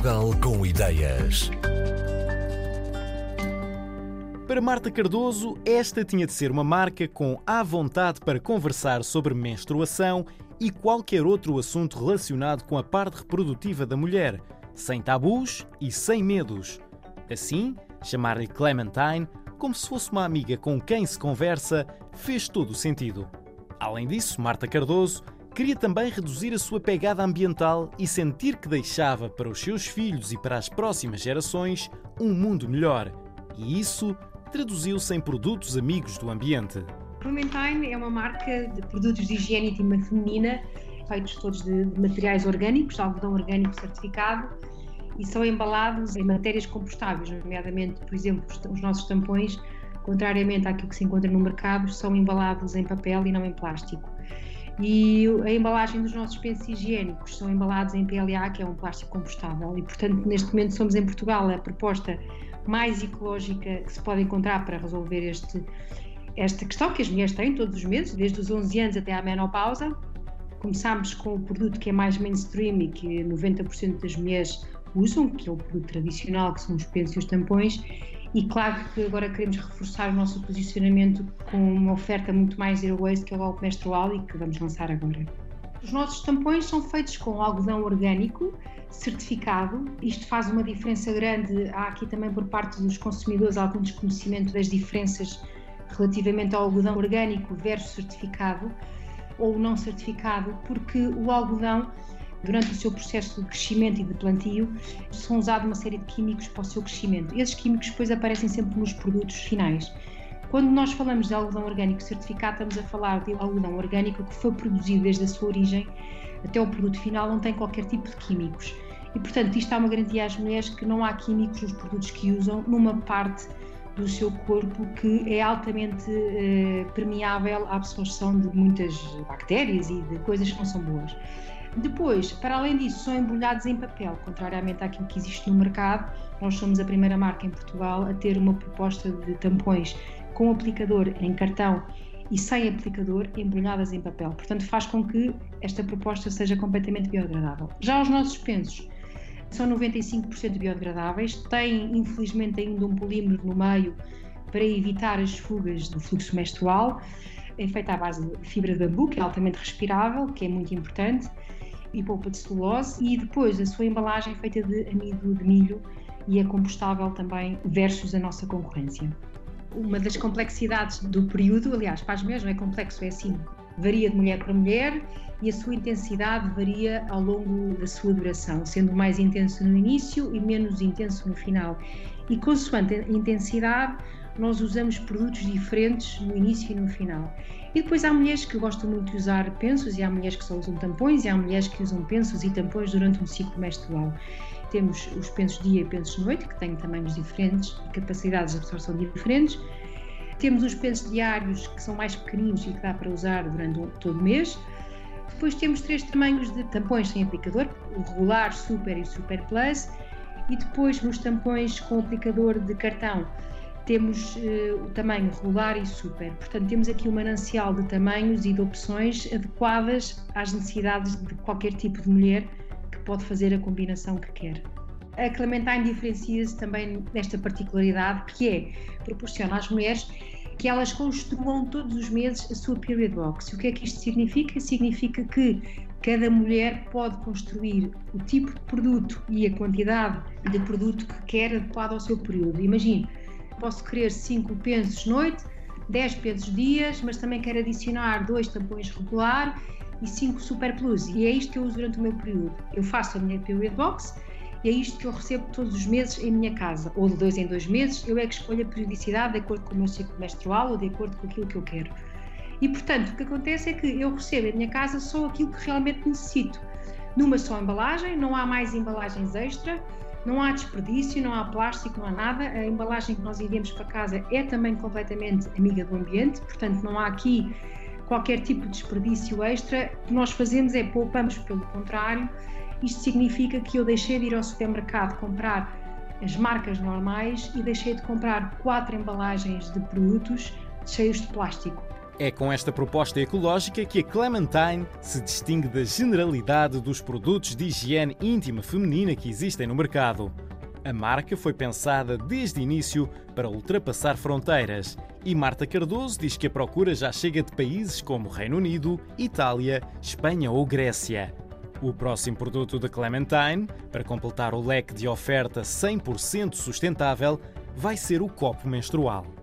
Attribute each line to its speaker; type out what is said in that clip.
Speaker 1: Portugal com ideias.
Speaker 2: Para Marta Cardoso, esta tinha de ser uma marca com à vontade para conversar sobre menstruação e qualquer outro assunto relacionado com a parte reprodutiva da mulher, sem tabus e sem medos. Assim, chamar-lhe Clementine, como se fosse uma amiga com quem se conversa, fez todo o sentido. Além disso, Marta Cardoso queria também reduzir a sua pegada ambiental e sentir que deixava para os seus filhos e para as próximas gerações um mundo melhor. E isso traduziu-se em produtos amigos do ambiente.
Speaker 3: Clementine é uma marca de produtos de higiene íntima feminina, feitos todos de materiais orgânicos, algodão orgânico certificado, e são embalados em matérias compostáveis, nomeadamente, por exemplo, os nossos tampões, contrariamente àquilo que se encontra no mercado, são embalados em papel e não em plástico. E a embalagem dos nossos pensos higiênicos são embalados em PLA, que é um plástico compostável. E, portanto, neste momento somos em Portugal a proposta mais ecológica que se pode encontrar para resolver este, esta questão que as mulheres têm todos os meses, desde os 11 anos até à menopausa. Começámos com o produto que é mais mainstream e que 90% das mulheres usam, que é o produto tradicional, que são os pensos e os tampões, e claro que agora queremos reforçar o nosso posicionamento com uma oferta muito mais zero waste, que é o álcool menstrual e que vamos lançar agora. Os nossos tampões são feitos com algodão orgânico certificado. Isto faz uma diferença grande. Há aqui também por parte dos consumidores algum desconhecimento das diferenças relativamente ao algodão orgânico versus certificado ou não certificado, porque o algodão durante o seu processo de crescimento e de plantio, são usados uma série de químicos para o seu crescimento. Esses químicos depois aparecem sempre nos produtos finais. Quando nós falamos de algodão orgânico certificado, estamos a falar de algodão orgânico que foi produzido desde a sua origem até o produto final, não tem qualquer tipo de químicos. E, portanto, isto dá uma garantia às mulheres que não há químicos nos produtos que usam numa parte do seu corpo que é altamente eh, permeável à absorção de muitas bactérias e de coisas que não são boas. Depois, para além disso, são embrulhados em papel, contrariamente àquilo que existe no mercado. Nós somos a primeira marca em Portugal a ter uma proposta de tampões com aplicador em cartão e sem aplicador embrulhadas em papel. Portanto, faz com que esta proposta seja completamente biodegradável. Já os nossos pensos são 95% biodegradáveis, têm infelizmente ainda um polímero no meio para evitar as fugas do fluxo menstrual. É feita à base de fibra de bambu, que é altamente respirável, que é muito importante e polpa de celulose e depois a sua embalagem é feita de amido de milho e é compostável também versus a nossa concorrência. Uma das complexidades do período, aliás, para as mulheres não é complexo, é assim, varia de mulher para mulher e a sua intensidade varia ao longo da sua duração, sendo mais intenso no início e menos intenso no final. E consoante a intensidade, nós usamos produtos diferentes no início e no final. E depois há mulheres que gostam muito de usar pensos e há mulheres que só usam tampões e há mulheres que usam pensos e tampões durante um ciclo menstrual. Temos os pensos dia e pensos noite, que têm tamanhos diferentes e capacidades de absorção diferentes. Temos os pensos diários, que são mais pequeninos e que dá para usar durante todo o mês. Depois temos três tamanhos de tampões sem aplicador, o regular, super e super plus. E depois nos tampões com aplicador de cartão, temos uh, o tamanho regular e super. Portanto, temos aqui um manancial de tamanhos e de opções adequadas às necessidades de qualquer tipo de mulher que pode fazer a combinação que quer. A Clementine diferencia-se também desta particularidade que é proporciona às mulheres que elas construam todos os meses a sua period box. O que é que isto significa? Significa que cada mulher pode construir o tipo de produto e a quantidade de produto que quer adequado ao seu período. Imagine, posso querer 5 pensos noite, 10 pensos dias, mas também quero adicionar dois tampões regular e 5 super plus. E é isto que eu uso durante o meu período. Eu faço a minha period box e é isto que eu recebo todos os meses em minha casa, ou de dois em dois meses. Eu é que escolho a periodicidade de acordo com o meu ciclo menstrual ou de acordo com aquilo que eu quero. E portanto, o que acontece é que eu recebo em minha casa só aquilo que realmente necessito. Numa só embalagem, não há mais embalagens extra não há desperdício, não há plástico, não há nada. A embalagem que nós enviamos para casa é também completamente amiga do ambiente, portanto, não há aqui qualquer tipo de desperdício extra. O que nós fazemos é poupamos pelo contrário. Isto significa que eu deixei de ir ao supermercado comprar as marcas normais e deixei de comprar quatro embalagens de produtos cheios de plástico.
Speaker 2: É com esta proposta ecológica que a Clementine se distingue da generalidade dos produtos de higiene íntima feminina que existem no mercado. A marca foi pensada desde o início para ultrapassar fronteiras e Marta Cardoso diz que a procura já chega de países como Reino Unido, Itália, Espanha ou Grécia. O próximo produto da Clementine, para completar o leque de oferta 100% sustentável, vai ser o copo menstrual.